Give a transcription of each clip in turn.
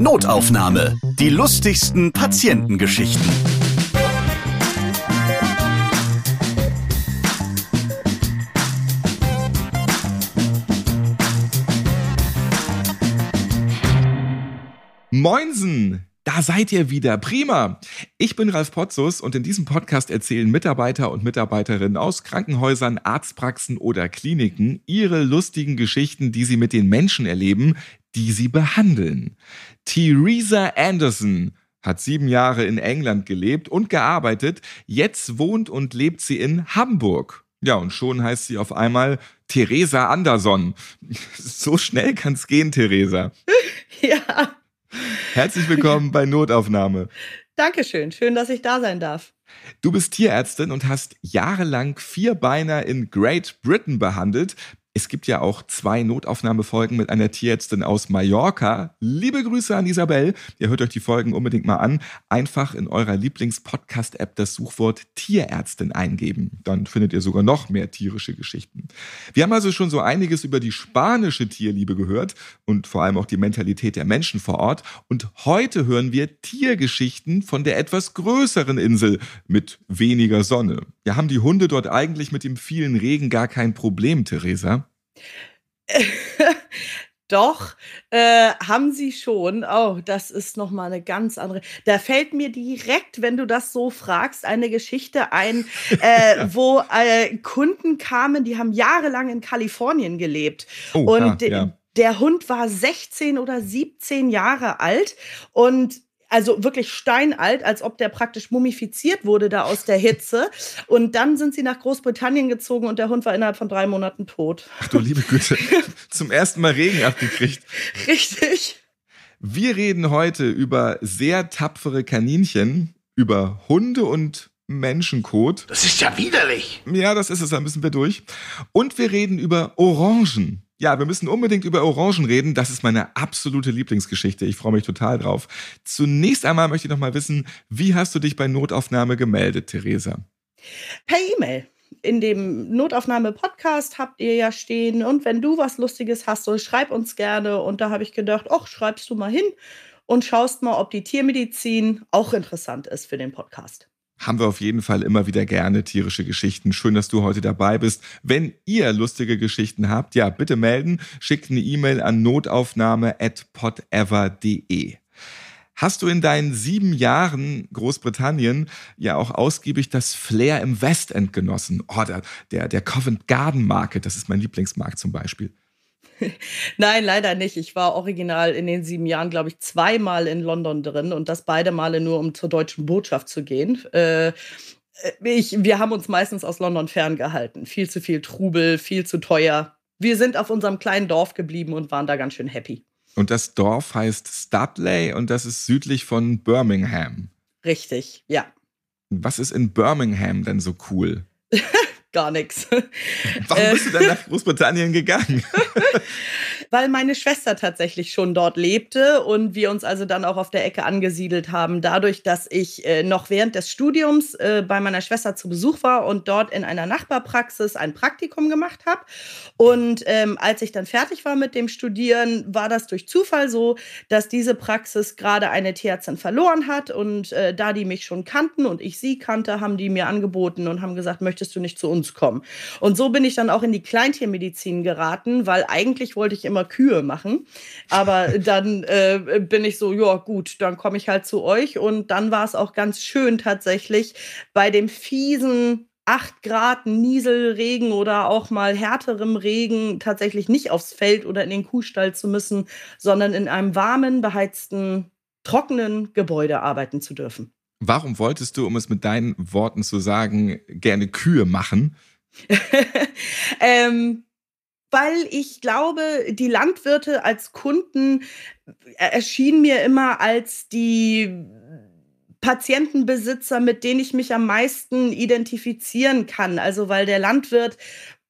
Notaufnahme. Die lustigsten Patientengeschichten. Moinsen! Da seid ihr wieder. Prima. Ich bin Ralf Potzus und in diesem Podcast erzählen Mitarbeiter und Mitarbeiterinnen aus Krankenhäusern, Arztpraxen oder Kliniken ihre lustigen Geschichten, die sie mit den Menschen erleben, die sie behandeln. Theresa Anderson hat sieben Jahre in England gelebt und gearbeitet. Jetzt wohnt und lebt sie in Hamburg. Ja, und schon heißt sie auf einmal Theresa Anderson. So schnell kann's gehen, Theresa. Ja. Herzlich willkommen bei Notaufnahme. Dankeschön, schön, dass ich da sein darf. Du bist Tierärztin und hast jahrelang Vierbeiner in Great Britain behandelt. Es gibt ja auch zwei Notaufnahmefolgen mit einer Tierärztin aus Mallorca. Liebe Grüße an Isabel. Ihr hört euch die Folgen unbedingt mal an. Einfach in eurer Lieblings-Podcast-App das Suchwort Tierärztin eingeben. Dann findet ihr sogar noch mehr tierische Geschichten. Wir haben also schon so einiges über die spanische Tierliebe gehört und vor allem auch die Mentalität der Menschen vor Ort. Und heute hören wir Tiergeschichten von der etwas größeren Insel mit weniger Sonne. Ja, haben die Hunde dort eigentlich mit dem vielen Regen gar kein Problem, Theresa? Doch, äh, haben sie schon. Oh, das ist noch mal eine ganz andere. Da fällt mir direkt, wenn du das so fragst, eine Geschichte ein, äh, wo äh, Kunden kamen, die haben jahrelang in Kalifornien gelebt. Oh, und ja, ja. der Hund war 16 oder 17 Jahre alt und also wirklich steinalt, als ob der praktisch mumifiziert wurde da aus der Hitze. Und dann sind sie nach Großbritannien gezogen und der Hund war innerhalb von drei Monaten tot. Ach du liebe Güte, zum ersten Mal Regen abgekriegt. Richtig. Wir reden heute über sehr tapfere Kaninchen, über Hunde und Menschenkot. Das ist ja widerlich. Ja, das ist es, da müssen wir durch. Und wir reden über Orangen. Ja, wir müssen unbedingt über Orangen reden. Das ist meine absolute Lieblingsgeschichte. Ich freue mich total drauf. Zunächst einmal möchte ich noch mal wissen, wie hast du dich bei Notaufnahme gemeldet, Theresa? Per E-Mail. In dem Notaufnahme-Podcast habt ihr ja stehen. Und wenn du was Lustiges hast, so schreib uns gerne. Und da habe ich gedacht, ach, schreibst du mal hin und schaust mal, ob die Tiermedizin auch interessant ist für den Podcast haben wir auf jeden Fall immer wieder gerne tierische Geschichten. Schön, dass du heute dabei bist. Wenn ihr lustige Geschichten habt, ja, bitte melden. Schickt eine E-Mail an notaufnahme.podever.de. Hast du in deinen sieben Jahren Großbritannien ja auch ausgiebig das Flair im Westend genossen? Oh, der, der Covent Garden Market, das ist mein Lieblingsmarkt zum Beispiel. Nein, leider nicht. Ich war original in den sieben Jahren, glaube ich, zweimal in London drin und das beide Male nur, um zur deutschen Botschaft zu gehen. Äh, ich, wir haben uns meistens aus London ferngehalten. Viel zu viel Trubel, viel zu teuer. Wir sind auf unserem kleinen Dorf geblieben und waren da ganz schön happy. Und das Dorf heißt Studley und das ist südlich von Birmingham. Richtig, ja. Was ist in Birmingham denn so cool? gar nichts. Warum bist du dann nach Großbritannien gegangen? Weil meine Schwester tatsächlich schon dort lebte und wir uns also dann auch auf der Ecke angesiedelt haben, dadurch, dass ich äh, noch während des Studiums äh, bei meiner Schwester zu Besuch war und dort in einer Nachbarpraxis ein Praktikum gemacht habe. Und ähm, als ich dann fertig war mit dem Studieren, war das durch Zufall so, dass diese Praxis gerade eine Tierärztin verloren hat und äh, da die mich schon kannten und ich sie kannte, haben die mir angeboten und haben gesagt, möchtest du nicht zu uns kommen? Und so bin ich dann auch in die Kleintiermedizin geraten, weil eigentlich wollte ich immer Kühe machen. Aber dann äh, bin ich so, ja gut, dann komme ich halt zu euch. Und dann war es auch ganz schön tatsächlich bei dem fiesen 8 Grad Nieselregen oder auch mal härterem Regen tatsächlich nicht aufs Feld oder in den Kuhstall zu müssen, sondern in einem warmen, beheizten, trockenen Gebäude arbeiten zu dürfen. Warum wolltest du, um es mit deinen Worten zu sagen, gerne Kühe machen? ähm, weil ich glaube, die Landwirte als Kunden äh, erschienen mir immer als die Patientenbesitzer, mit denen ich mich am meisten identifizieren kann. Also weil der Landwirt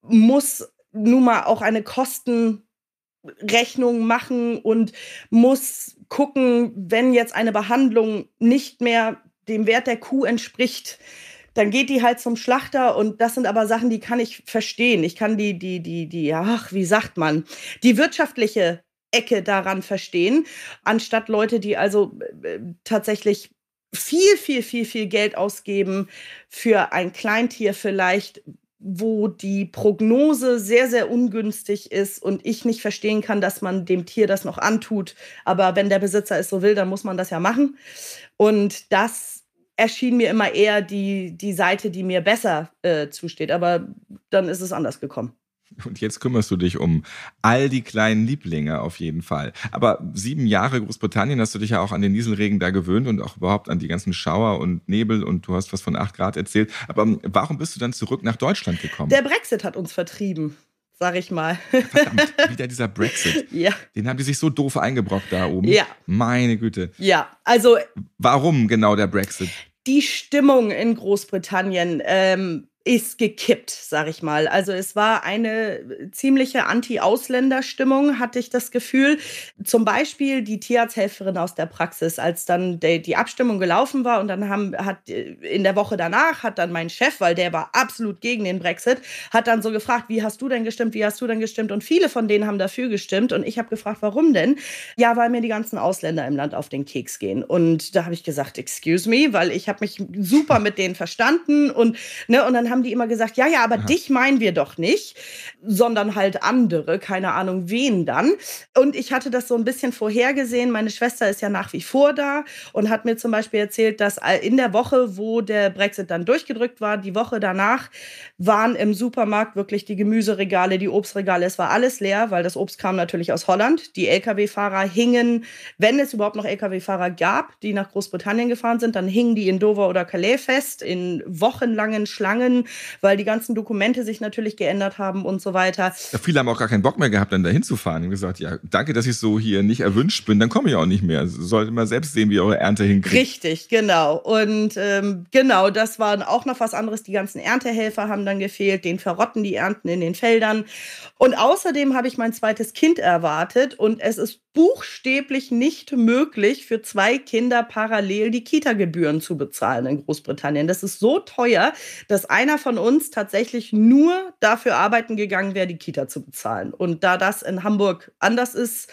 muss nun mal auch eine Kostenrechnung machen und muss gucken, wenn jetzt eine Behandlung nicht mehr dem Wert der Kuh entspricht, dann geht die halt zum Schlachter und das sind aber Sachen, die kann ich verstehen. Ich kann die, die, die, die, ach, wie sagt man, die wirtschaftliche Ecke daran verstehen, anstatt Leute, die also äh, tatsächlich viel, viel, viel, viel Geld ausgeben für ein Kleintier vielleicht, wo die Prognose sehr, sehr ungünstig ist und ich nicht verstehen kann, dass man dem Tier das noch antut. Aber wenn der Besitzer es so will, dann muss man das ja machen. Und das erschien mir immer eher die, die Seite, die mir besser äh, zusteht. Aber dann ist es anders gekommen. Und jetzt kümmerst du dich um all die kleinen Lieblinge auf jeden Fall. Aber sieben Jahre Großbritannien hast du dich ja auch an den Nieselregen da gewöhnt und auch überhaupt an die ganzen Schauer und Nebel und du hast was von acht Grad erzählt. Aber ähm, warum bist du dann zurück nach Deutschland gekommen? Der Brexit hat uns vertrieben sag ich mal. Verdammt, wieder dieser Brexit. Ja. Den haben die sich so doof eingebrockt da oben. Ja. Meine Güte. Ja, also. Warum genau der Brexit? Die Stimmung in Großbritannien ähm, ist gekippt, sag ich mal. Also es war eine ziemliche Anti-Ausländer-Stimmung, hatte ich das Gefühl. Zum Beispiel die Tierarzthelferin aus der Praxis, als dann die, Abstimmung gelaufen war und dann haben, hat in der Woche danach hat dann mein Chef, weil der war absolut gegen den Brexit, hat dann so gefragt, wie hast du denn gestimmt, wie hast du denn gestimmt? Und viele von denen haben dafür gestimmt und ich habe gefragt, warum denn? Ja, weil mir die ganzen Ausländer im Land auf den Keks gehen. Und da habe ich gesagt, excuse me, weil ich habe mich super mit denen verstanden und ne, und dann haben haben die immer gesagt, ja, ja, aber Aha. dich meinen wir doch nicht, sondern halt andere, keine Ahnung wen dann. Und ich hatte das so ein bisschen vorhergesehen. Meine Schwester ist ja nach wie vor da und hat mir zum Beispiel erzählt, dass in der Woche, wo der Brexit dann durchgedrückt war, die Woche danach waren im Supermarkt wirklich die Gemüseregale, die Obstregale, es war alles leer, weil das Obst kam natürlich aus Holland. Die Lkw-Fahrer hingen, wenn es überhaupt noch Lkw-Fahrer gab, die nach Großbritannien gefahren sind, dann hingen die in Dover oder Calais fest, in wochenlangen Schlangen weil die ganzen Dokumente sich natürlich geändert haben und so weiter. Ja, viele haben auch gar keinen Bock mehr gehabt, dann dahin zu fahren und gesagt, ja, danke, dass ich so hier nicht erwünscht bin, dann komme ich auch nicht mehr. Sollte mal selbst sehen, wie ihr eure Ernte hinkriegt. Richtig, genau. Und ähm, genau, das war auch noch was anderes. Die ganzen Erntehelfer haben dann gefehlt, den verrotten die Ernten in den Feldern. Und außerdem habe ich mein zweites Kind erwartet und es ist buchstäblich nicht möglich, für zwei Kinder parallel die Kita-Gebühren zu bezahlen in Großbritannien. Das ist so teuer, dass einer von uns tatsächlich nur dafür arbeiten gegangen wäre, die Kita zu bezahlen. Und da das in Hamburg anders ist,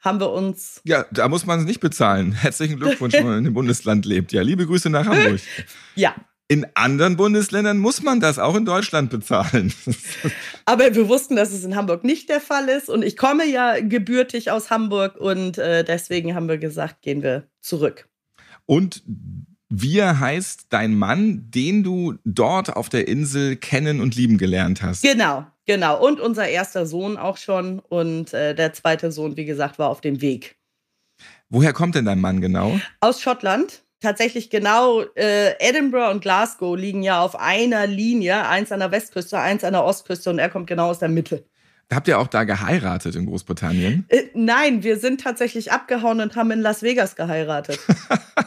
haben wir uns. Ja, da muss man es nicht bezahlen. Herzlichen Glückwunsch, wenn man in dem Bundesland lebt. Ja, liebe Grüße nach Hamburg. ja, in anderen Bundesländern muss man das auch in Deutschland bezahlen. Aber wir wussten, dass es in Hamburg nicht der Fall ist. Und ich komme ja gebürtig aus Hamburg und äh, deswegen haben wir gesagt, gehen wir zurück. Und wir heißt dein Mann, den du dort auf der Insel kennen und lieben gelernt hast. Genau, genau. Und unser erster Sohn auch schon. Und äh, der zweite Sohn, wie gesagt, war auf dem Weg. Woher kommt denn dein Mann genau? Aus Schottland tatsächlich genau, äh, Edinburgh und Glasgow liegen ja auf einer Linie, eins an der Westküste, eins an der Ostküste und er kommt genau aus der Mitte. Habt ihr auch da geheiratet in Großbritannien? Äh, nein, wir sind tatsächlich abgehauen und haben in Las Vegas geheiratet.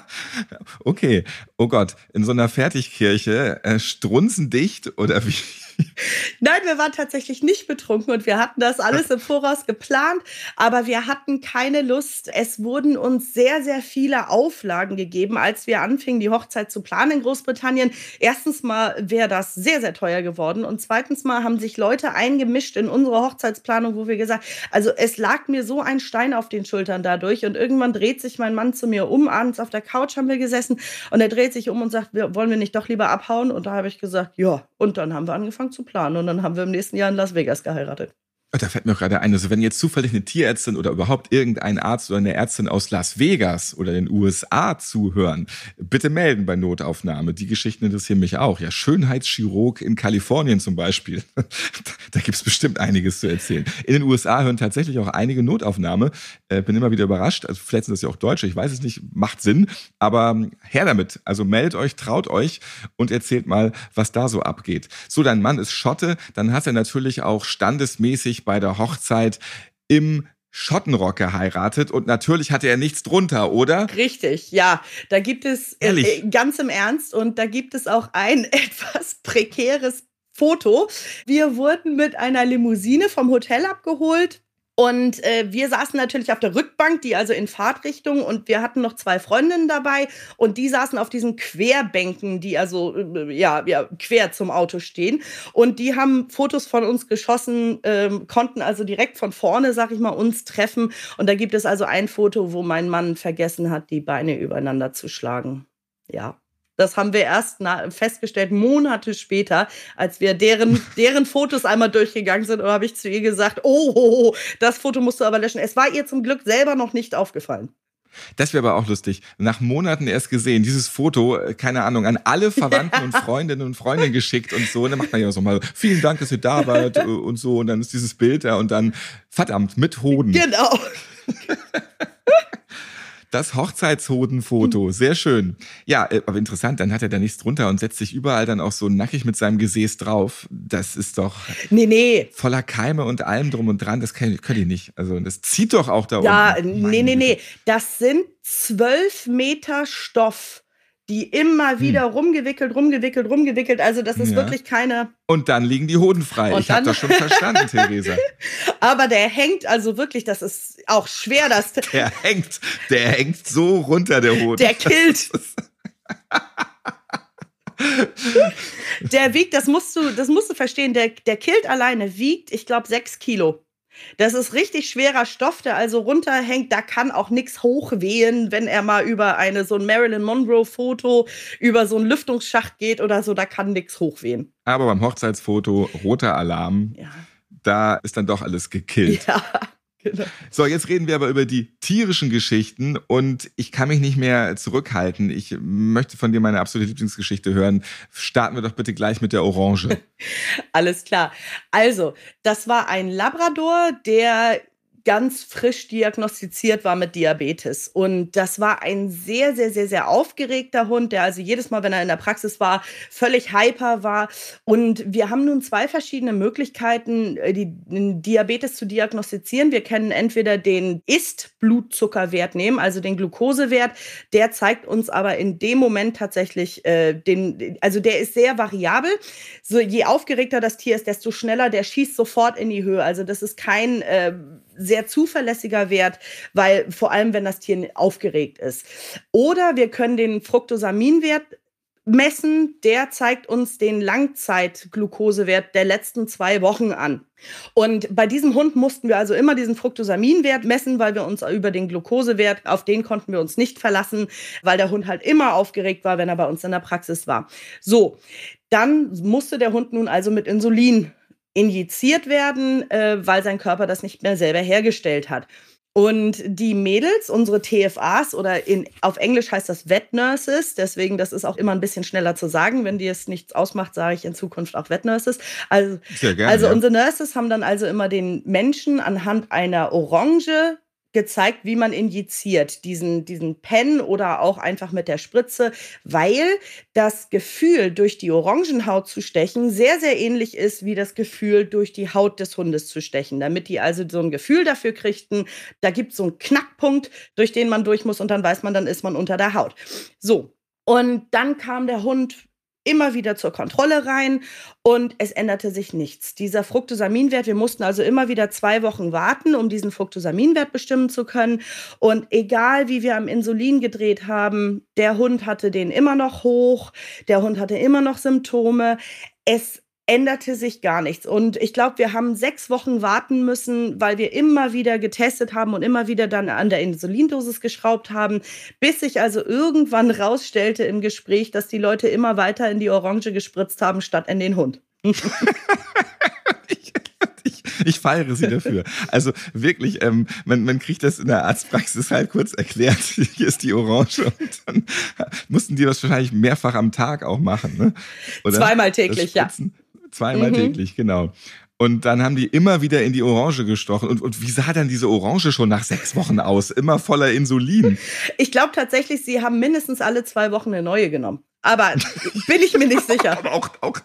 okay. Oh Gott, in so einer Fertigkirche, äh, strunzendicht oder wie? Nein, wir waren tatsächlich nicht betrunken und wir hatten das alles im Voraus geplant, aber wir hatten keine Lust. Es wurden uns sehr, sehr viele Auflagen gegeben, als wir anfingen, die Hochzeit zu planen in Großbritannien. Erstens mal wäre das sehr, sehr teuer geworden und zweitens mal haben sich Leute eingemischt in unsere Hochzeitsplanung, wo wir gesagt, also es lag mir so ein Stein auf den Schultern dadurch und irgendwann dreht sich mein Mann zu mir um, abends auf der Couch haben wir gesessen und er dreht sich um und sagt, wollen wir nicht doch lieber abhauen? Und da habe ich gesagt, ja. Und dann haben wir angefangen angefangen zu planen und dann haben wir im nächsten Jahr in Las Vegas geheiratet. Da fällt mir gerade ein, also wenn jetzt zufällig eine Tierärztin oder überhaupt irgendein Arzt oder eine Ärztin aus Las Vegas oder den USA zuhören, bitte melden bei Notaufnahme. Die Geschichten interessieren mich auch. Ja, Schönheitschirurg in Kalifornien zum Beispiel. da gibt's bestimmt einiges zu erzählen. In den USA hören tatsächlich auch einige Notaufnahme. Äh, bin immer wieder überrascht. Also vielleicht sind das ja auch Deutsche, ich weiß es nicht, macht Sinn. Aber ähm, her damit. Also meldet euch, traut euch und erzählt mal, was da so abgeht. So, dein Mann ist Schotte, dann hat er natürlich auch standesmäßig sich bei der Hochzeit im Schottenrock geheiratet und natürlich hatte er nichts drunter, oder? Richtig, ja. Da gibt es äh, Ehrlich? Äh, ganz im Ernst und da gibt es auch ein etwas prekäres Foto. Wir wurden mit einer Limousine vom Hotel abgeholt Und äh, wir saßen natürlich auf der Rückbank, die also in Fahrtrichtung, und wir hatten noch zwei Freundinnen dabei und die saßen auf diesen Querbänken, die also äh, ja, ja quer zum Auto stehen. Und die haben Fotos von uns geschossen, äh, konnten also direkt von vorne, sag ich mal, uns treffen. Und da gibt es also ein Foto, wo mein Mann vergessen hat, die Beine übereinander zu schlagen. Ja. Das haben wir erst festgestellt, Monate später, als wir deren, deren Fotos einmal durchgegangen sind. Und habe ich zu ihr gesagt, oh, oh, oh, das Foto musst du aber löschen. Es war ihr zum Glück selber noch nicht aufgefallen. Das wäre aber auch lustig. Nach Monaten erst gesehen, dieses Foto, äh, keine Ahnung, an alle Verwandten und Freundinnen und Freunde geschickt und so. Und dann macht man ja so mal, vielen Dank, dass ihr da wart äh, und so. Und dann ist dieses Bild da und dann, verdammt, mit Hoden. Genau. Das Hochzeitshodenfoto, sehr schön. Ja, äh, aber interessant, dann hat er da nichts drunter und setzt sich überall dann auch so nackig mit seinem Gesäß drauf. Das ist doch nee, nee. voller Keime und allem drum und dran. Das könnt ihr nicht. Also das zieht doch auch da ja, unten. Ja, nee, nee, nee. Das sind zwölf Meter Stoff die immer hm. wieder hm. rumgewickelt, rumgewickelt, rumgewickelt. Also das ist ja. wirklich keine. Und dann liegen die Hoden frei. Und ich habe das schon verstanden, Theresa. Aber der hängt also wirklich, das ist auch schwer, dass. Der hängt, der hängt so runter, der Hoden. Der killt. der wiegt, das musst du, das musst du verstehen, der, der Kilt alleine wiegt, ich glaube, sechs Kilo. Das ist richtig schwerer Stoff, der also runterhängt. Da kann auch nichts hochwehen, wenn er mal über eine so ein Marilyn Monroe-Foto über so einen Lüftungsschacht geht oder so. Da kann nichts hochwehen. Aber beim Hochzeitsfoto roter Alarm. Ja. Da ist dann doch alles gekillt. Ja. Genau. So, jetzt reden wir aber über die tierischen Geschichten und ich kann mich nicht mehr zurückhalten. Ich möchte von dir meine absolute Lieblingsgeschichte hören. Starten wir doch bitte gleich mit der Orange. Alles klar. Also, das war ein Labrador, der ganz frisch diagnostiziert war mit Diabetes. Und das war ein sehr, sehr, sehr, sehr aufgeregter Hund, der also jedes Mal, wenn er in der Praxis war, völlig hyper war. Und wir haben nun zwei verschiedene Möglichkeiten, äh, die Diabetes zu diagnostizieren. Wir können entweder den Ist-Blutzuckerwert nehmen, also den Glukosewert. Der zeigt uns aber in dem Moment tatsächlich äh, den, also der ist sehr variabel. So, je aufgeregter das Tier ist, desto schneller der schießt sofort in die Höhe. Also das ist kein äh, sehr zuverlässiger Wert, weil vor allem, wenn das Tier aufgeregt ist. Oder wir können den Fructosaminwert messen, der zeigt uns den Langzeitglukosewert der letzten zwei Wochen an. Und bei diesem Hund mussten wir also immer diesen Fructosaminwert messen, weil wir uns über den Glukosewert, auf den konnten wir uns nicht verlassen, weil der Hund halt immer aufgeregt war, wenn er bei uns in der Praxis war. So, dann musste der Hund nun also mit Insulin injiziert werden, äh, weil sein Körper das nicht mehr selber hergestellt hat. Und die Mädels, unsere TFAs oder in, auf Englisch heißt das Vet Nurses, deswegen das ist auch immer ein bisschen schneller zu sagen. Wenn dir es nichts ausmacht, sage ich in Zukunft auch Vet Nurses. Also, gerne, also ja. unsere Nurses haben dann also immer den Menschen anhand einer Orange gezeigt, wie man injiziert, diesen, diesen Pen oder auch einfach mit der Spritze, weil das Gefühl, durch die Orangenhaut zu stechen, sehr, sehr ähnlich ist wie das Gefühl, durch die Haut des Hundes zu stechen. Damit die also so ein Gefühl dafür kriegten, da gibt es so einen Knackpunkt, durch den man durch muss und dann weiß man, dann ist man unter der Haut. So. Und dann kam der Hund immer wieder zur Kontrolle rein und es änderte sich nichts. Dieser Fructosaminwert, wir mussten also immer wieder zwei Wochen warten, um diesen Fructosaminwert bestimmen zu können. Und egal wie wir am Insulin gedreht haben, der Hund hatte den immer noch hoch, der Hund hatte immer noch Symptome. Es änderte sich gar nichts. Und ich glaube, wir haben sechs Wochen warten müssen, weil wir immer wieder getestet haben und immer wieder dann an der Insulindosis geschraubt haben, bis sich also irgendwann rausstellte im Gespräch, dass die Leute immer weiter in die Orange gespritzt haben, statt in den Hund. ich, feiere sie dafür. Also wirklich, ähm, man, man kriegt das in der Arztpraxis halt kurz erklärt. Hier ist die Orange und dann mussten die das wahrscheinlich mehrfach am Tag auch machen. Ne? Zweimal täglich, ja. Zweimal mhm. täglich, genau. Und dann haben die immer wieder in die Orange gestochen. Und, und wie sah dann diese Orange schon nach sechs Wochen aus? Immer voller Insulin. Ich glaube tatsächlich, sie haben mindestens alle zwei Wochen eine neue genommen. Aber bin ich mir nicht sicher. Aber auch, auch,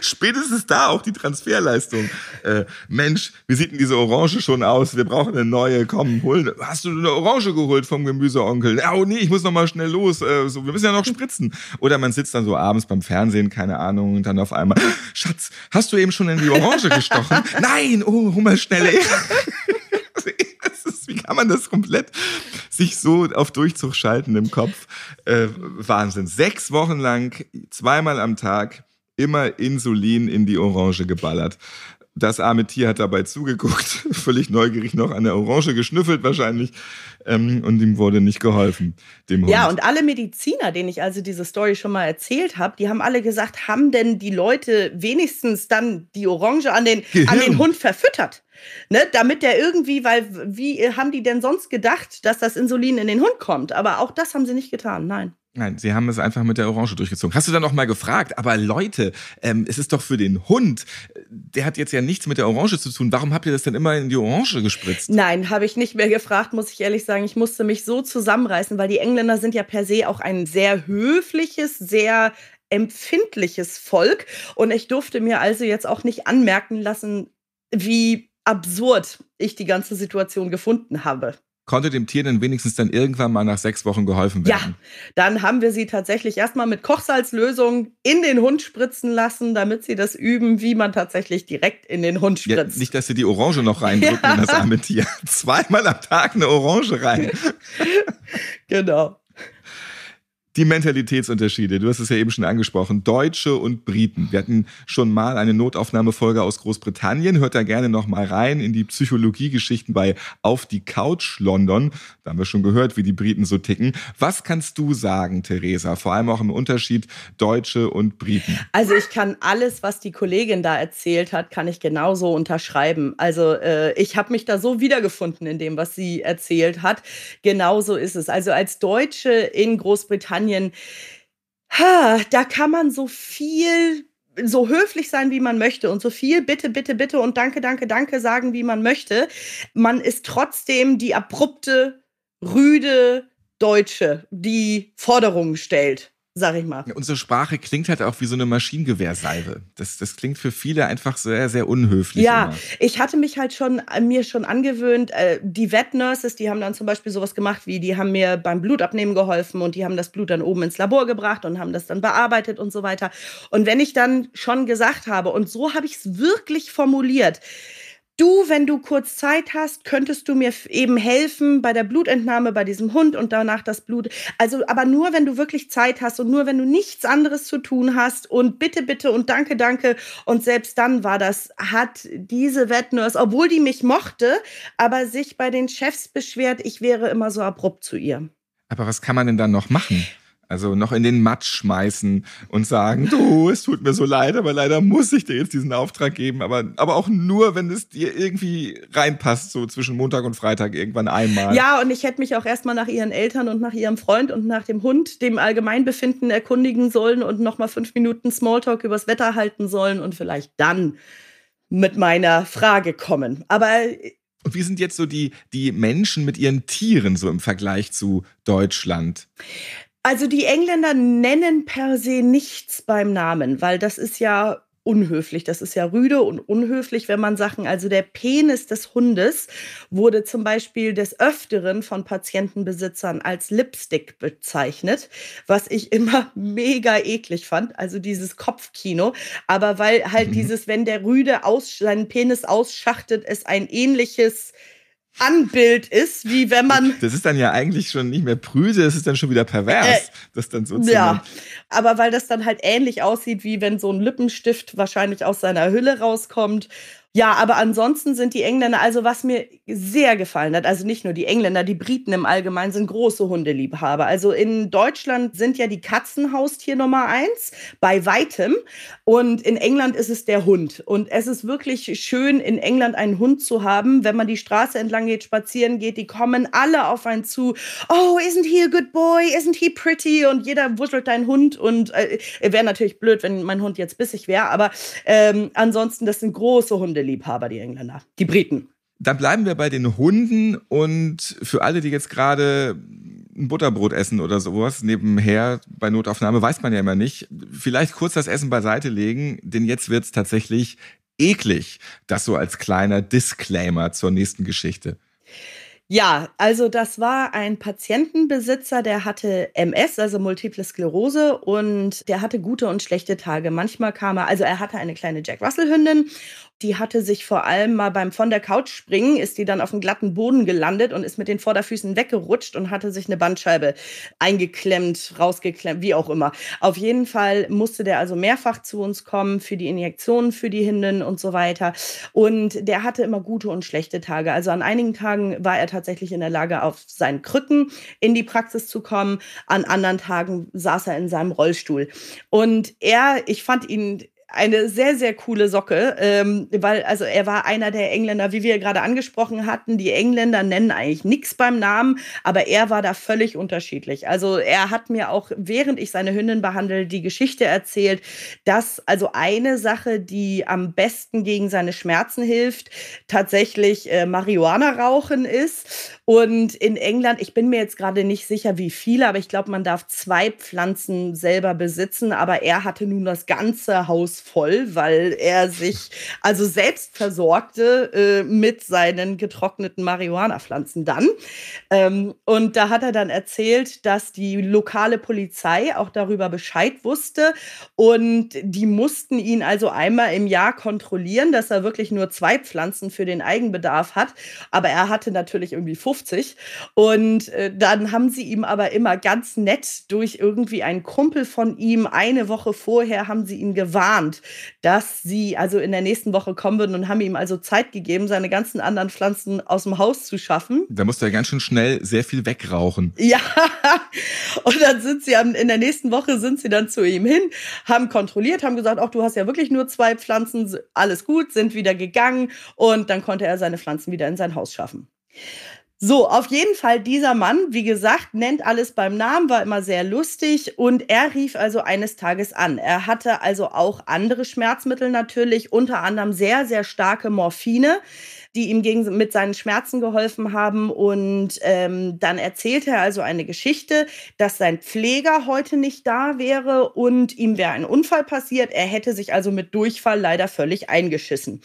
Spätestens da auch die Transferleistung. Äh, Mensch, wie sieht denn diese Orange schon aus? Wir brauchen eine neue. Komm, hol. Hast du eine Orange geholt vom Gemüseonkel? Oh nee, ich muss noch mal schnell los. Äh, so, wir müssen ja noch spritzen. Oder man sitzt dann so abends beim Fernsehen, keine Ahnung, und dann auf einmal, Schatz, hast du eben schon in die Orange gestochen? Nein, oh, hol mal schnell. wie kann man das komplett sich so auf Durchzug schalten im Kopf? Äh, Wahnsinn. Sechs Wochen lang, zweimal am Tag, immer Insulin in die Orange geballert. Das arme Tier hat dabei zugeguckt, völlig neugierig noch an der Orange geschnüffelt wahrscheinlich ähm, und ihm wurde nicht geholfen, dem Hund. Ja, und alle Mediziner, denen ich also diese Story schon mal erzählt habe, die haben alle gesagt, haben denn die Leute wenigstens dann die Orange an den, an den Hund verfüttert? Ne, damit der irgendwie, weil wie haben die denn sonst gedacht, dass das Insulin in den Hund kommt? Aber auch das haben sie nicht getan, nein. Nein, sie haben es einfach mit der Orange durchgezogen. Hast du dann auch mal gefragt, aber Leute, ähm, es ist doch für den Hund, der hat jetzt ja nichts mit der Orange zu tun. Warum habt ihr das denn immer in die Orange gespritzt? Nein, habe ich nicht mehr gefragt, muss ich ehrlich sagen. Ich musste mich so zusammenreißen, weil die Engländer sind ja per se auch ein sehr höfliches, sehr empfindliches Volk. Und ich durfte mir also jetzt auch nicht anmerken lassen, wie absurd ich die ganze Situation gefunden habe konnte dem Tier denn wenigstens dann irgendwann mal nach sechs Wochen geholfen werden? Ja, dann haben wir sie tatsächlich erstmal mit Kochsalzlösung in den Hund spritzen lassen, damit sie das üben, wie man tatsächlich direkt in den Hund spritzt. Ja, nicht, dass sie die Orange noch reindrücken ja. in das arme Tier. Zweimal am Tag eine Orange rein. genau. Die Mentalitätsunterschiede, du hast es ja eben schon angesprochen, Deutsche und Briten. Wir hatten schon mal eine Notaufnahmefolge aus Großbritannien. Hört da gerne noch mal rein in die Psychologiegeschichten bei Auf die Couch London. Da haben wir schon gehört, wie die Briten so ticken. Was kannst du sagen, Theresa? Vor allem auch im Unterschied Deutsche und Briten. Also ich kann alles, was die Kollegin da erzählt hat, kann ich genauso unterschreiben. Also äh, ich habe mich da so wiedergefunden in dem, was sie erzählt hat. Genauso ist es. Also als Deutsche in Großbritannien Großbritannien, ha, da kann man so viel so höflich sein, wie man möchte und so viel bitte, bitte, bitte und danke, danke, danke sagen, wie man möchte. Man ist trotzdem die abrupte, rüde Deutsche, die Forderungen stellt sag ich mal. Unsere Sprache klingt halt auch wie so eine Maschinengewehrsalve. Das, das klingt für viele einfach sehr, sehr unhöflich. Ja, immer. ich hatte mich halt schon äh, mir schon angewöhnt, äh, die Vet-Nurses, die haben dann zum Beispiel sowas gemacht wie, die haben mir beim Blutabnehmen geholfen und die haben das Blut dann oben ins Labor gebracht und haben das dann bearbeitet und so weiter. Und wenn ich dann schon gesagt habe, und so habe ich es wirklich formuliert, du, wenn du kurz Zeit hast, könntest du mir eben helfen bei der Blutentnahme bei diesem Hund und danach das Blut. Also, aber nur, wenn du wirklich Zeit hast und nur, wenn du nichts anderes zu tun hast und bitte, bitte und danke, danke. Und selbst dann war das, hat diese Wettnurse, obwohl die mich mochte, aber sich bei den Chefs beschwert, ich wäre immer so abrupt zu ihr. Aber was kann man denn dann noch machen? Also noch in den Matsch schmeißen und sagen, du, es tut mir so leid, aber leider muss ich dir jetzt diesen Auftrag geben. Aber, aber auch nur, wenn es dir irgendwie reinpasst, so zwischen Montag und Freitag irgendwann einmal. Ja, und ich hätte mich auch erstmal nach ihren Eltern und nach ihrem Freund und nach dem Hund, dem Allgemeinbefinden erkundigen sollen und nochmal fünf Minuten Smalltalk übers Wetter halten sollen und vielleicht dann mit meiner Frage kommen. Aber und wie sind jetzt so die, die Menschen mit ihren Tieren so im Vergleich zu Deutschland? Also die Engländer nennen per se nichts beim Namen, weil das ist ja unhöflich. Das ist ja rüde und unhöflich, wenn man Sachen, also der Penis des Hundes wurde zum Beispiel des Öfteren von Patientenbesitzern als Lipstick bezeichnet, was ich immer mega eklig fand, also dieses Kopfkino. Aber weil halt mhm. dieses, wenn der Rüde aus, seinen Penis ausschachtet, es ein ähnliches Anbild ist, wie wenn man. Das ist dann ja eigentlich schon nicht mehr prüde, das ist dann schon wieder pervers. Äh, das dann so ja, aber weil das dann halt ähnlich aussieht, wie wenn so ein Lippenstift wahrscheinlich aus seiner Hülle rauskommt ja, aber ansonsten sind die Engländer, also was mir sehr gefallen hat, also nicht nur die Engländer, die Briten im Allgemeinen sind große Hundeliebhaber. Also in Deutschland sind ja die Katzen Haustier Nummer eins, bei weitem. Und in England ist es der Hund. Und es ist wirklich schön, in England einen Hund zu haben. Wenn man die Straße entlang geht, spazieren geht, die kommen alle auf einen zu. Oh, isn't he a good boy? Isn't he pretty? Und jeder wuschelt deinen Hund. Und äh, wäre natürlich blöd, wenn mein Hund jetzt bissig wäre. Aber ähm, ansonsten, das sind große Hunde. Hundeliebhaber, die Engländer, die Briten. Dann bleiben wir bei den Hunden und für alle, die jetzt gerade ein Butterbrot essen oder sowas nebenher bei Notaufnahme, weiß man ja immer nicht. Vielleicht kurz das Essen beiseite legen, denn jetzt wird es tatsächlich eklig. Das so als kleiner Disclaimer zur nächsten Geschichte. Ja, also das war ein Patientenbesitzer, der hatte MS, also Multiple Sklerose, und der hatte gute und schlechte Tage. Manchmal kam er, also er hatte eine kleine Jack Russell-Hündin die hatte sich vor allem mal beim von der Couch springen, ist die dann auf dem glatten Boden gelandet und ist mit den Vorderfüßen weggerutscht und hatte sich eine Bandscheibe eingeklemmt, rausgeklemmt, wie auch immer. Auf jeden Fall musste der also mehrfach zu uns kommen für die Injektionen für die Hündin und so weiter. Und der hatte immer gute und schlechte Tage. Also an einigen Tagen war er tatsächlich in der Lage, auf seinen Krücken in die Praxis zu kommen. An anderen Tagen saß er in seinem Rollstuhl. Und er, ich fand ihn eine sehr, sehr coole Socke, ähm, weil also er war einer der Engländer, wie wir gerade angesprochen hatten. Die Engländer nennen eigentlich nichts beim Namen, aber er war da völlig unterschiedlich. Also er hat mir auch, während ich seine Hündin behandle, die Geschichte erzählt, dass also eine Sache, die am besten gegen seine Schmerzen hilft, tatsächlich äh, Marihuana rauchen ist. Und in England, ich bin mir jetzt gerade nicht sicher, wie viele, aber ich glaube, man darf zwei Pflanzen selber besitzen. Aber er hatte nun das ganze Haus voll, weil er sich also selbst versorgte äh, mit seinen getrockneten Marihuana-Pflanzen dann. Ähm, und da hat er dann erzählt, dass die lokale Polizei auch darüber Bescheid wusste und die mussten ihn also einmal im Jahr kontrollieren, dass er wirklich nur zwei Pflanzen für den Eigenbedarf hat. Aber er hatte natürlich irgendwie 50. Und äh, dann haben sie ihm aber immer ganz nett durch irgendwie einen Kumpel von ihm eine Woche vorher haben sie ihn gewarnt dass sie also in der nächsten Woche kommen würden und haben ihm also Zeit gegeben, seine ganzen anderen Pflanzen aus dem Haus zu schaffen. Da musste er ganz schön schnell sehr viel wegrauchen. Ja, und dann sind sie in der nächsten Woche sind sie dann zu ihm hin, haben kontrolliert, haben gesagt, auch du hast ja wirklich nur zwei Pflanzen, alles gut, sind wieder gegangen und dann konnte er seine Pflanzen wieder in sein Haus schaffen. So, auf jeden Fall dieser Mann, wie gesagt, nennt alles beim Namen, war immer sehr lustig und er rief also eines Tages an. Er hatte also auch andere Schmerzmittel natürlich, unter anderem sehr, sehr starke Morphine die ihm gegen, mit seinen Schmerzen geholfen haben. Und ähm, dann erzählte er also eine Geschichte, dass sein Pfleger heute nicht da wäre und ihm wäre ein Unfall passiert. Er hätte sich also mit Durchfall leider völlig eingeschissen.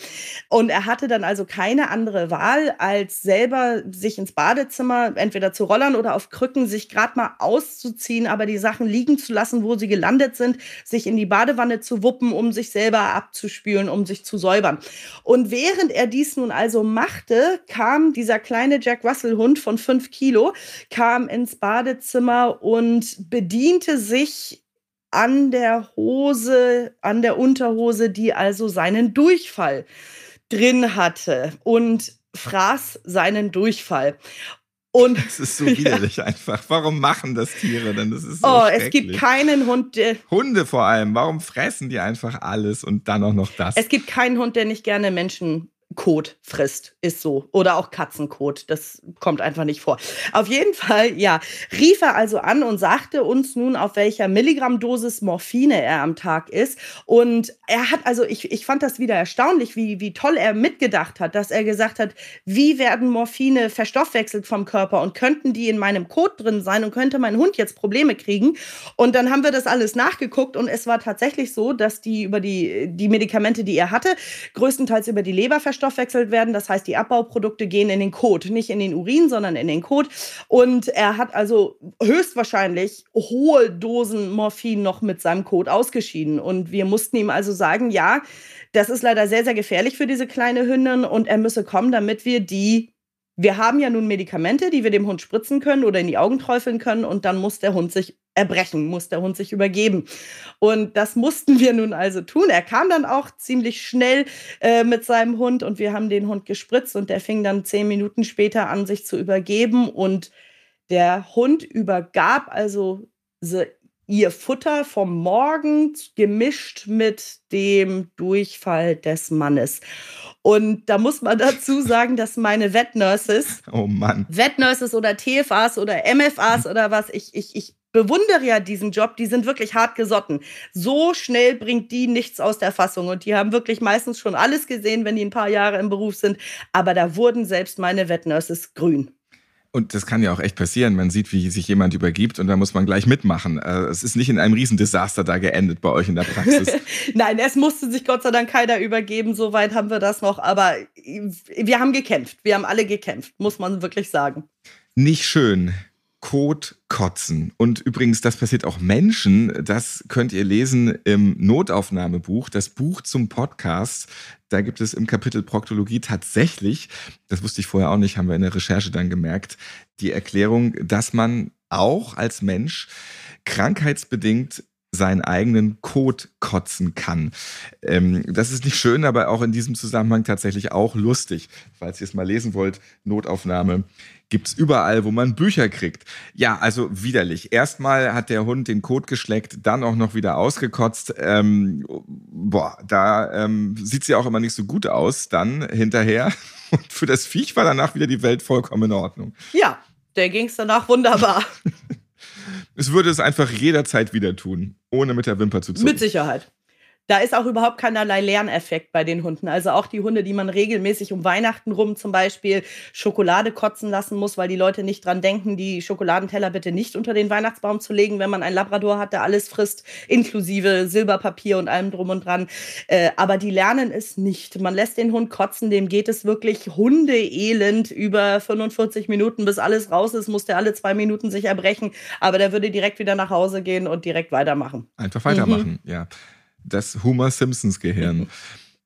Und er hatte dann also keine andere Wahl, als selber sich ins Badezimmer, entweder zu rollern oder auf Krücken, sich gerade mal auszuziehen, aber die Sachen liegen zu lassen, wo sie gelandet sind, sich in die Badewanne zu wuppen, um sich selber abzuspülen, um sich zu säubern. Und während er dies nun also so machte, kam dieser kleine Jack Russell Hund von fünf Kilo, kam ins Badezimmer und bediente sich an der Hose, an der Unterhose, die also seinen Durchfall drin hatte und fraß seinen Durchfall. Und es ist so widerlich ja. einfach. Warum machen das Tiere denn? Das ist so oh, es gibt keinen Hund, der Hunde vor allem. Warum fressen die einfach alles und dann auch noch das? Es gibt keinen Hund, der nicht gerne Menschen Kot frisst, ist so. Oder auch Katzenkot, das kommt einfach nicht vor. Auf jeden Fall, ja, rief er also an und sagte uns nun, auf welcher Milligrammdosis Morphine er am Tag ist. Und er hat also, ich, ich fand das wieder erstaunlich, wie, wie toll er mitgedacht hat, dass er gesagt hat, wie werden Morphine verstoffwechselt vom Körper und könnten die in meinem Kot drin sein und könnte mein Hund jetzt Probleme kriegen. Und dann haben wir das alles nachgeguckt und es war tatsächlich so, dass die über die, die Medikamente, die er hatte, größtenteils über die Leber verstoffwechselt verstoffwechselt werden. Das heißt, die Abbauprodukte gehen in den Kot, nicht in den Urin, sondern in den Kot. Und er hat also höchstwahrscheinlich hohe Dosen Morphin noch mit seinem Kot ausgeschieden. Und wir mussten ihm also sagen, ja, das ist leider sehr, sehr gefährlich für diese kleine Hündin und er müsse kommen, damit wir die wir haben ja nun Medikamente, die wir dem Hund spritzen können oder in die Augen träufeln können und dann muss der Hund sich erbrechen, muss der Hund sich übergeben. Und das mussten wir nun also tun. Er kam dann auch ziemlich schnell äh, mit seinem Hund und wir haben den Hund gespritzt und der fing dann zehn Minuten später an, sich zu übergeben und der Hund übergab also ihr Futter vom Morgen gemischt mit dem Durchfall des Mannes. Und da muss man dazu sagen, dass meine Vet-Nurses, oh Mann, Vet-Nurses oder TFAs oder MFAs oder was, ich, ich, ich bewundere ja diesen Job, die sind wirklich hart gesotten. So schnell bringt die nichts aus der Fassung und die haben wirklich meistens schon alles gesehen, wenn die ein paar Jahre im Beruf sind. Aber da wurden selbst meine Vet-Nurses grün. Und das kann ja auch echt passieren. Man sieht, wie sich jemand übergibt und da muss man gleich mitmachen. Äh, es ist nicht in einem Riesendesaster da geendet bei euch in der Praxis. Nein, es musste sich Gott sei Dank keiner übergeben. Soweit haben wir das noch. Aber wir haben gekämpft. Wir haben alle gekämpft, muss man wirklich sagen. Nicht schön. Kot kotzen. Und übrigens, das passiert auch Menschen. Das könnt ihr lesen im Notaufnahmebuch, das Buch zum Podcast. Da gibt es im Kapitel Proktologie tatsächlich, das wusste ich vorher auch nicht, haben wir in der Recherche dann gemerkt, die Erklärung, dass man auch als Mensch krankheitsbedingt seinen eigenen Kot kotzen kann. Ähm, das ist nicht schön, aber auch in diesem Zusammenhang tatsächlich auch lustig. Falls ihr es mal lesen wollt, Notaufnahme gibt es überall, wo man Bücher kriegt. Ja, also widerlich. Erstmal hat der Hund den Kot geschleckt, dann auch noch wieder ausgekotzt. Ähm, boah, da ähm, sieht sie auch immer nicht so gut aus dann hinterher. Und für das Viech war danach wieder die Welt vollkommen in Ordnung. Ja, der ging es danach wunderbar. es würde es einfach jederzeit wieder tun, ohne mit der Wimper zu zucken. Mit Sicherheit. Da ist auch überhaupt keinerlei Lerneffekt bei den Hunden. Also auch die Hunde, die man regelmäßig um Weihnachten rum zum Beispiel Schokolade kotzen lassen muss, weil die Leute nicht dran denken, die Schokoladenteller bitte nicht unter den Weihnachtsbaum zu legen, wenn man einen Labrador hat, der alles frisst, inklusive Silberpapier und allem drum und dran. Äh, aber die lernen es nicht. Man lässt den Hund kotzen, dem geht es wirklich hundeelend über 45 Minuten, bis alles raus ist, muss der alle zwei Minuten sich erbrechen. Aber der würde direkt wieder nach Hause gehen und direkt weitermachen. Einfach weitermachen, mhm. ja das Homer Simpsons Gehirn.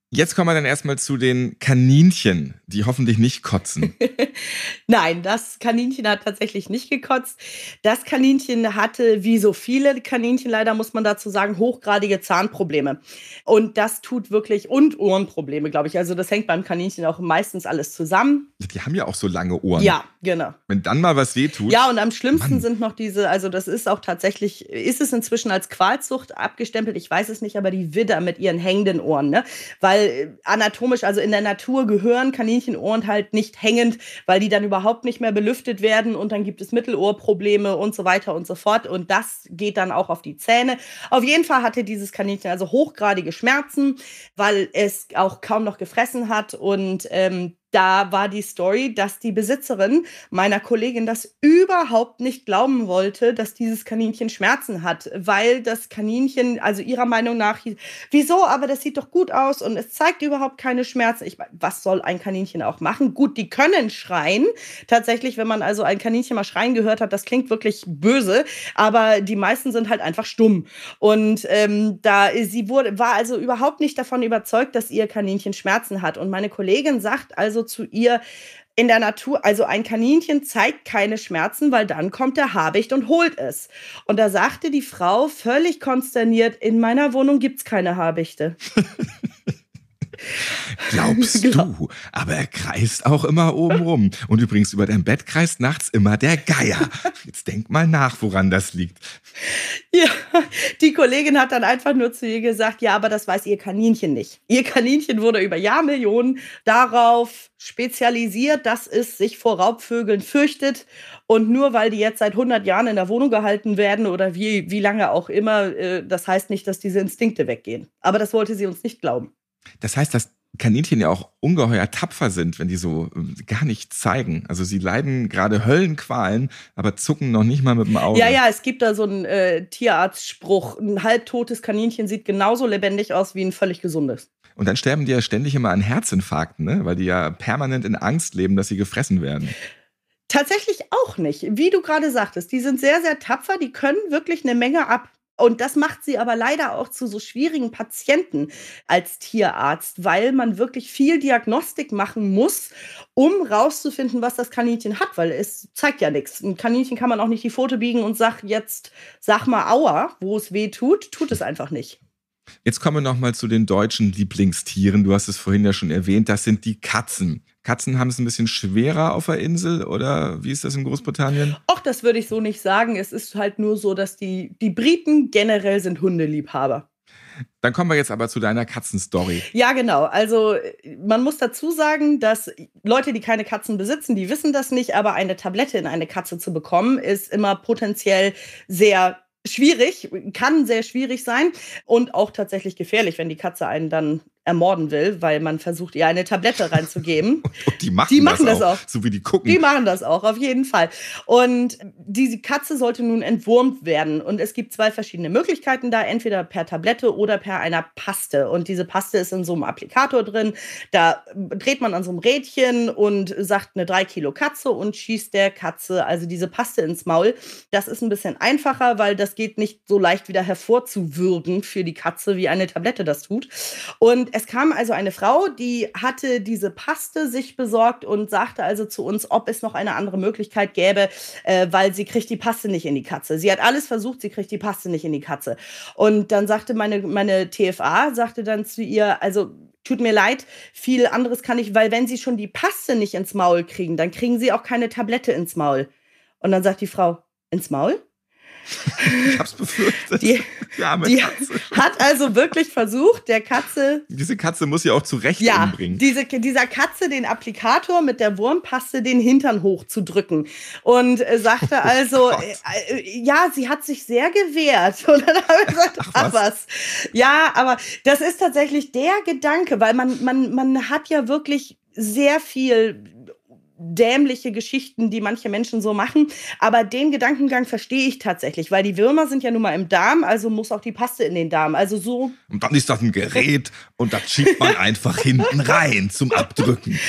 Jetzt kommen wir dann erstmal zu den Kaninchen, die hoffentlich nicht kotzen. Nein, das Kaninchen hat tatsächlich nicht gekotzt. Das Kaninchen hatte, wie so viele Kaninchen leider, muss man dazu sagen, hochgradige Zahnprobleme. Und das tut wirklich, und Ohrenprobleme, glaube ich. Also das hängt beim Kaninchen auch meistens alles zusammen. Die haben ja auch so lange Ohren. Ja, genau. Wenn dann mal was wehtut. Ja, und am schlimmsten Mann. sind noch diese, also das ist auch tatsächlich, ist es inzwischen als Qualzucht abgestempelt, ich weiß es nicht, aber die Widder mit ihren hängenden Ohren, ne? Weil weil äh, anatomisch, also in der Natur gehören Kaninchenohren halt nicht hängend, weil die dann überhaupt nicht mehr belüftet werden und dann gibt es Mittelohrprobleme und so weiter und so fort und das geht dann auch auf die Zähne. Auf jeden Fall hatte dieses Kaninchen also hochgradige Schmerzen, weil es auch kaum noch gefressen hat und ähm, da war die Story, dass die Besitzerin meiner Kollegin das überhaupt nicht glauben wollte, dass dieses Kaninchen Schmerzen hat, weil das Kaninchen, also ihrer Meinung nach, wieso, aber das sieht doch gut aus und es zeigt überhaupt keine Schmerzen. Ich meine, was soll ein Kaninchen auch machen? Gut, die können schreien. Tatsächlich, wenn man also ein Kaninchen mal schreien gehört hat, das klingt wirklich böse, aber die meisten sind halt einfach stumm. Und ähm, da sie wurde, war also überhaupt nicht davon überzeugt, dass ihr Kaninchen Schmerzen hat. Und meine Kollegin sagt also, also zu ihr, in der Natur, also ein Kaninchen zeigt keine Schmerzen, weil dann kommt der Habicht und holt es. Und da sagte die Frau völlig konsterniert, in meiner Wohnung gibt es keine Habichte. Glaubst du? Aber er kreist auch immer oben rum. Und übrigens, über dein Bett kreist nachts immer der Geier. Jetzt denk mal nach, woran das liegt. Ja, die Kollegin hat dann einfach nur zu ihr gesagt, ja, aber das weiß ihr Kaninchen nicht. Ihr Kaninchen wurde über Jahrmillionen darauf spezialisiert, dass es sich vor Raubvögeln fürchtet. Und nur weil die jetzt seit 100 Jahren in der Wohnung gehalten werden oder wie, wie lange auch immer, äh, das heißt nicht, dass diese Instinkte weggehen. Aber das wollte sie uns nicht glauben. Das heißt, dass Kaninchen ja auch ungeheuer tapfer sind, wenn die so äh, gar nichts zeigen. Also sie leiden gerade Höllenqualen, aber zucken noch nicht mal mit dem Auge. Ja, ja, es gibt da so einen äh, Tierarztspruch. Ein halbtotes Kaninchen sieht genauso lebendig aus wie ein völlig gesundes. Und dann sterben die ja ständig immer an Herzinfarkten, ne? weil die ja permanent in Angst leben, dass sie gefressen werden. Tatsächlich auch nicht. Wie du gerade sagtest, die sind sehr, sehr tapfer, die können wirklich eine Menge ab. Und das macht sie aber leider auch zu so schwierigen Patienten als Tierarzt, weil man wirklich viel Diagnostik machen muss, um rauszufinden, was das Kaninchen hat, weil es zeigt ja nichts. Ein Kaninchen kann man auch nicht die Pfote biegen und sagt jetzt, sag mal Aua, wo es weh tut, tut es einfach nicht. Jetzt kommen wir nochmal zu den deutschen Lieblingstieren. Du hast es vorhin ja schon erwähnt, das sind die Katzen. Katzen haben es ein bisschen schwerer auf der Insel oder wie ist das in Großbritannien? Och, das würde ich so nicht sagen. Es ist halt nur so, dass die, die Briten generell sind Hundeliebhaber. Dann kommen wir jetzt aber zu deiner Katzenstory. Ja, genau. Also man muss dazu sagen, dass Leute, die keine Katzen besitzen, die wissen das nicht, aber eine Tablette in eine Katze zu bekommen, ist immer potenziell sehr schwierig, kann sehr schwierig sein und auch tatsächlich gefährlich, wenn die Katze einen dann ermorden will, weil man versucht, ihr eine Tablette reinzugeben. Die machen, die machen das, auch, auch, So wie die gucken. Die machen das auch, auf jeden Fall. Und diese Katze sollte nun entwurmt werden. Und es gibt zwei verschiedene Möglichkeiten da, entweder per Tablette oder per einer Paste. Und diese Paste ist in so einem Applikator drin. Da dreht man an so einem Rädchen und sagt eine 3 Kilo Katze und schießt der Katze also diese Paste ins Maul. Das ist ein bisschen einfacher, weil das geht nicht so leicht wieder hervorzuwürgen für die Katze, wie eine Tablette das tut. Und es kam also eine Frau, die hatte diese Paste sich besorgt und sagte also zu uns, ob es noch eine andere Möglichkeit gäbe, äh, weil sie kriegt die Paste nicht in die Katze. Sie hat alles versucht, sie kriegt die Paste nicht in die Katze. Und dann sagte meine, meine TFA, sagte dann zu ihr, also tut mir leid, viel anderes kann ich, weil wenn sie schon die Paste nicht ins Maul kriegen, dann kriegen sie auch keine Tablette ins Maul. Und dann sagt die Frau, ins Maul? Ich hab's befürchtet. Die, die hat also wirklich versucht, der Katze. Diese Katze muss ja auch zurecht ja, umbringen. Diese, dieser Katze den Applikator mit der Wurmpaste den Hintern hochzudrücken. Und äh, sagte oh also, oh äh, ja, sie hat sich sehr gewehrt. Und dann habe ich gesagt, ach, ach was? was. Ja, aber das ist tatsächlich der Gedanke, weil man, man, man hat ja wirklich sehr viel dämliche Geschichten, die manche Menschen so machen. Aber den Gedankengang verstehe ich tatsächlich, weil die Würmer sind ja nun mal im Darm, also muss auch die Paste in den Darm. Also so. Und dann ist das ein Gerät und das schiebt man einfach hinten rein zum Abdrücken.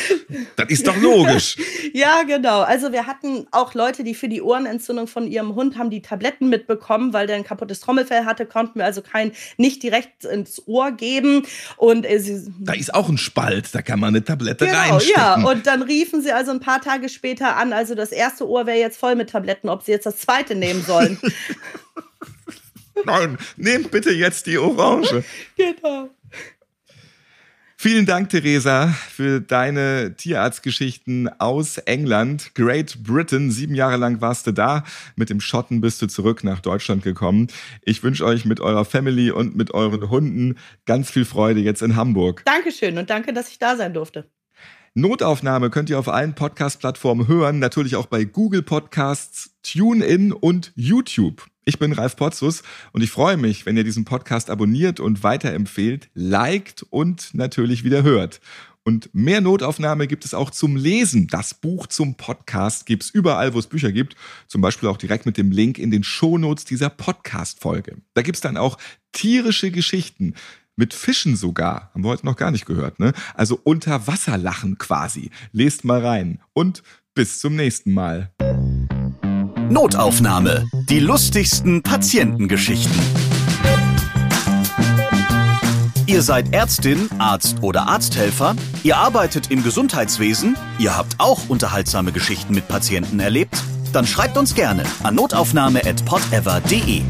Das ist doch logisch. ja, genau. Also wir hatten auch Leute, die für die Ohrenentzündung von ihrem Hund haben die Tabletten mitbekommen, weil der ein kaputtes Trommelfell hatte, konnten wir also kein nicht direkt ins Ohr geben. Und äh, da ist auch ein Spalt, da kann man eine Tablette genau, reinstecken. Ja, und dann riefen sie also ein paar Tage später an, also das erste Ohr wäre jetzt voll mit Tabletten, ob sie jetzt das zweite nehmen sollen. Nein, nehmt bitte jetzt die Orange. genau. Vielen Dank, Theresa, für deine Tierarztgeschichten aus England. Great Britain, sieben Jahre lang warst du da. Mit dem Schotten bist du zurück nach Deutschland gekommen. Ich wünsche euch mit eurer Family und mit euren Hunden ganz viel Freude jetzt in Hamburg. Dankeschön und danke, dass ich da sein durfte. Notaufnahme könnt ihr auf allen Podcast-Plattformen hören, natürlich auch bei Google Podcasts, TuneIn und YouTube. Ich bin Ralf Potzus und ich freue mich, wenn ihr diesen Podcast abonniert und weiterempfehlt, liked und natürlich wieder hört. Und mehr Notaufnahme gibt es auch zum Lesen. Das Buch zum Podcast gibt es überall, wo es Bücher gibt. Zum Beispiel auch direkt mit dem Link in den Shownotes dieser Podcast-Folge. Da gibt es dann auch tierische Geschichten mit Fischen sogar. Haben wir heute noch gar nicht gehört, ne? Also Unterwasserlachen quasi. Lest mal rein. Und bis zum nächsten Mal. Notaufnahme. Die lustigsten Patientengeschichten. Ihr seid Ärztin, Arzt oder Arzthelfer, ihr arbeitet im Gesundheitswesen, ihr habt auch unterhaltsame Geschichten mit Patienten erlebt? Dann schreibt uns gerne an notaufnahme.podever.de.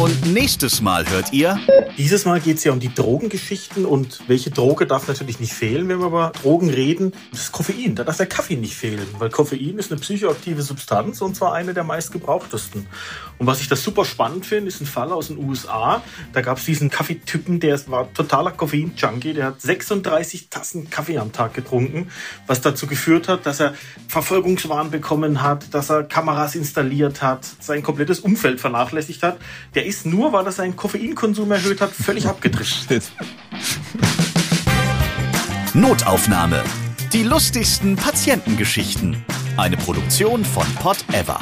Und nächstes Mal hört ihr. Dieses Mal geht es ja um die Drogengeschichten und welche Droge darf natürlich nicht fehlen, wenn wir über Drogen reden. Das ist Koffein. Da darf der Kaffee nicht fehlen, weil Koffein ist eine psychoaktive Substanz und zwar eine der meistgebrauchtesten. Und was ich das super spannend finde, ist ein Fall aus den USA. Da gab es diesen Kaffeetypen, der war totaler Koffein-Junkie. Der hat 36 Tassen Kaffee am Tag getrunken, was dazu geführt hat, dass er Verfolgungswahn bekommen hat, dass er Kameras installiert hat, sein komplettes Umfeld vernachlässigt hat. Der ist nur, weil er seinen Koffeinkonsum erhöht hat, völlig abgedriftet. Notaufnahme. Die lustigsten Patientengeschichten. Eine Produktion von Pot Ever.